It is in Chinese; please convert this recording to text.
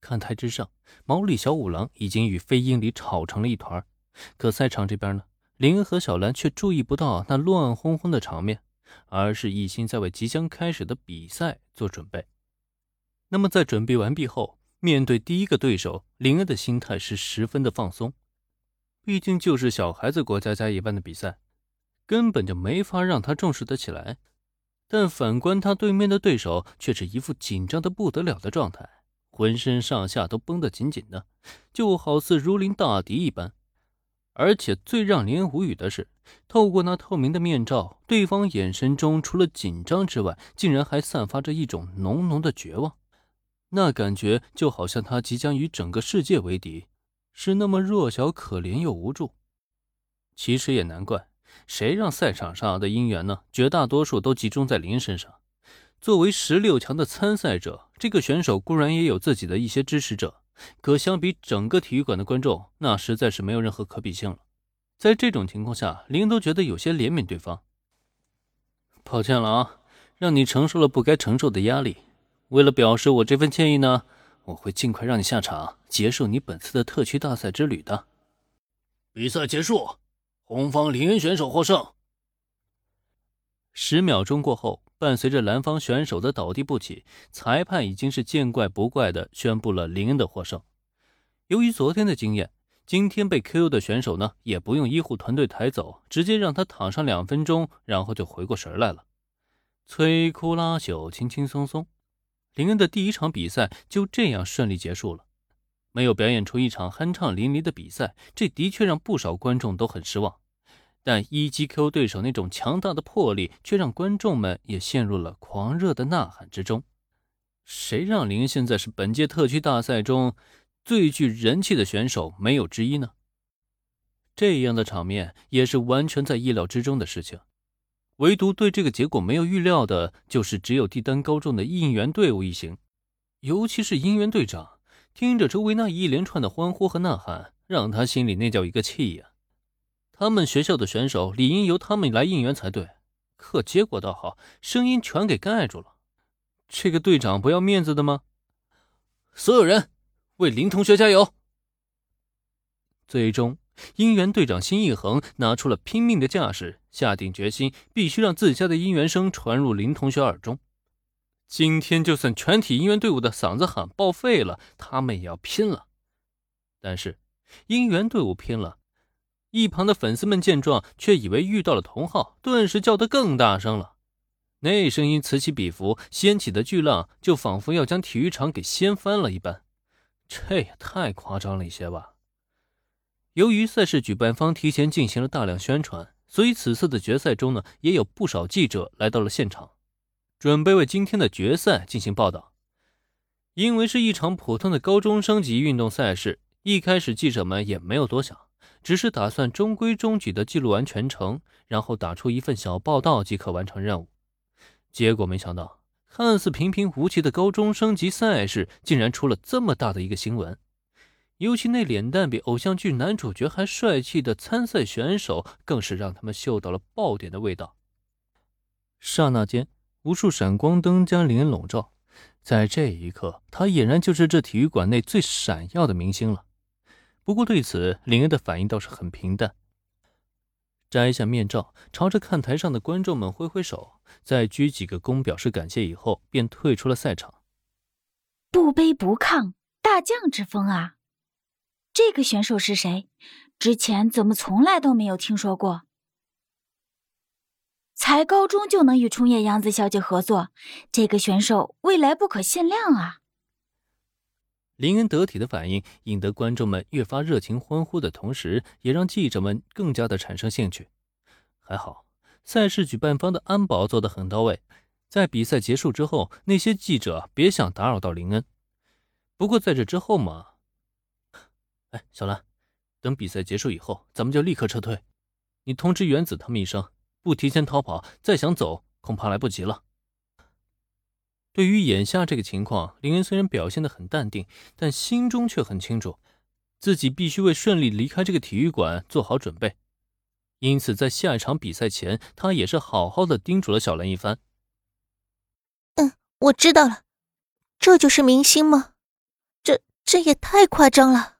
看台之上，毛利小五郎已经与飞鹰里吵成了一团。可赛场这边呢，林恩和小兰却注意不到那乱哄哄的场面，而是一心在为即将开始的比赛做准备。那么在准备完毕后，面对第一个对手，林恩的心态是十分的放松。毕竟就是小孩子过家家一般的比赛，根本就没法让他重视得起来。但反观他对面的对手，却是一副紧张的不得了的状态。浑身上下都绷得紧紧的，就好似如临大敌一般。而且最让林无语的是，透过那透明的面罩，对方眼神中除了紧张之外，竟然还散发着一种浓浓的绝望。那感觉就好像他即将与整个世界为敌，是那么弱小、可怜又无助。其实也难怪，谁让赛场上的姻缘呢？绝大多数都集中在林身上。作为十六强的参赛者，这个选手固然也有自己的一些支持者，可相比整个体育馆的观众，那实在是没有任何可比性了。在这种情况下，林都觉得有些怜悯对方。抱歉了啊，让你承受了不该承受的压力。为了表示我这份歉意呢，我会尽快让你下场，结束你本次的特区大赛之旅的。比赛结束，红方林恩选手获胜。十秒钟过后。伴随着蓝方选手的倒地不起，裁判已经是见怪不怪的宣布了林恩的获胜。由于昨天的经验，今天被 KO 的选手呢也不用医护团队抬走，直接让他躺上两分钟，然后就回过神来了。摧枯拉朽，轻轻松松，林恩的第一场比赛就这样顺利结束了。没有表演出一场酣畅淋漓的比赛，这的确让不少观众都很失望。但 E.G.Q 对手那种强大的魄力，却让观众们也陷入了狂热的呐喊之中。谁让林现在是本届特区大赛中最具人气的选手没有之一呢？这样的场面也是完全在意料之中的事情。唯独对这个结果没有预料的，就是只有帝丹高中的应援队伍一行，尤其是应援队长，听着周围那一连串的欢呼和呐喊，让他心里那叫一个气呀！他们学校的选手理应由他们来应援才对，可结果倒好，声音全给盖住了。这个队长不要面子的吗？所有人为林同学加油！最终，应援队长辛一恒拿出了拼命的架势，下定决心必须让自家的应援声传入林同学耳中。今天就算全体应援队伍的嗓子喊报废了，他们也要拼了。但是，应援队伍拼了。一旁的粉丝们见状，却以为遇到了同好，顿时叫得更大声了。那声音此起彼伏，掀起的巨浪就仿佛要将体育场给掀翻了一般。这也太夸张了一些吧？由于赛事举办方提前进行了大量宣传，所以此次的决赛中呢，也有不少记者来到了现场，准备为今天的决赛进行报道。因为是一场普通的高中生级运动赛事，一开始记者们也没有多想。只是打算中规中矩的记录完全程，然后打出一份小报道即可完成任务。结果没想到，看似平平无奇的高中升级赛事，竟然出了这么大的一个新闻。尤其那脸蛋比偶像剧男主角还帅气的参赛选手，更是让他们嗅到了爆点的味道。刹那间，无数闪光灯将林笼罩，在这一刻，他俨然就是这体育馆内最闪耀的明星了。不过对此，林恩的反应倒是很平淡，摘下面罩，朝着看台上的观众们挥挥手，再鞠几个躬表示感谢，以后便退出了赛场。不卑不亢，大将之风啊！这个选手是谁？之前怎么从来都没有听说过？才高中就能与冲野洋子小姐合作，这个选手未来不可限量啊！林恩得体的反应，引得观众们越发热情欢呼的同时，也让记者们更加的产生兴趣。还好，赛事举办方的安保做得很到位，在比赛结束之后，那些记者别想打扰到林恩。不过在这之后嘛，哎，小兰，等比赛结束以后，咱们就立刻撤退。你通知原子他们一声，不提前逃跑，再想走恐怕来不及了。对于眼下这个情况，林恩虽然表现的很淡定，但心中却很清楚，自己必须为顺利离开这个体育馆做好准备。因此，在下一场比赛前，他也是好好的叮嘱了小兰一番。嗯，我知道了，这就是明星吗？这这也太夸张了。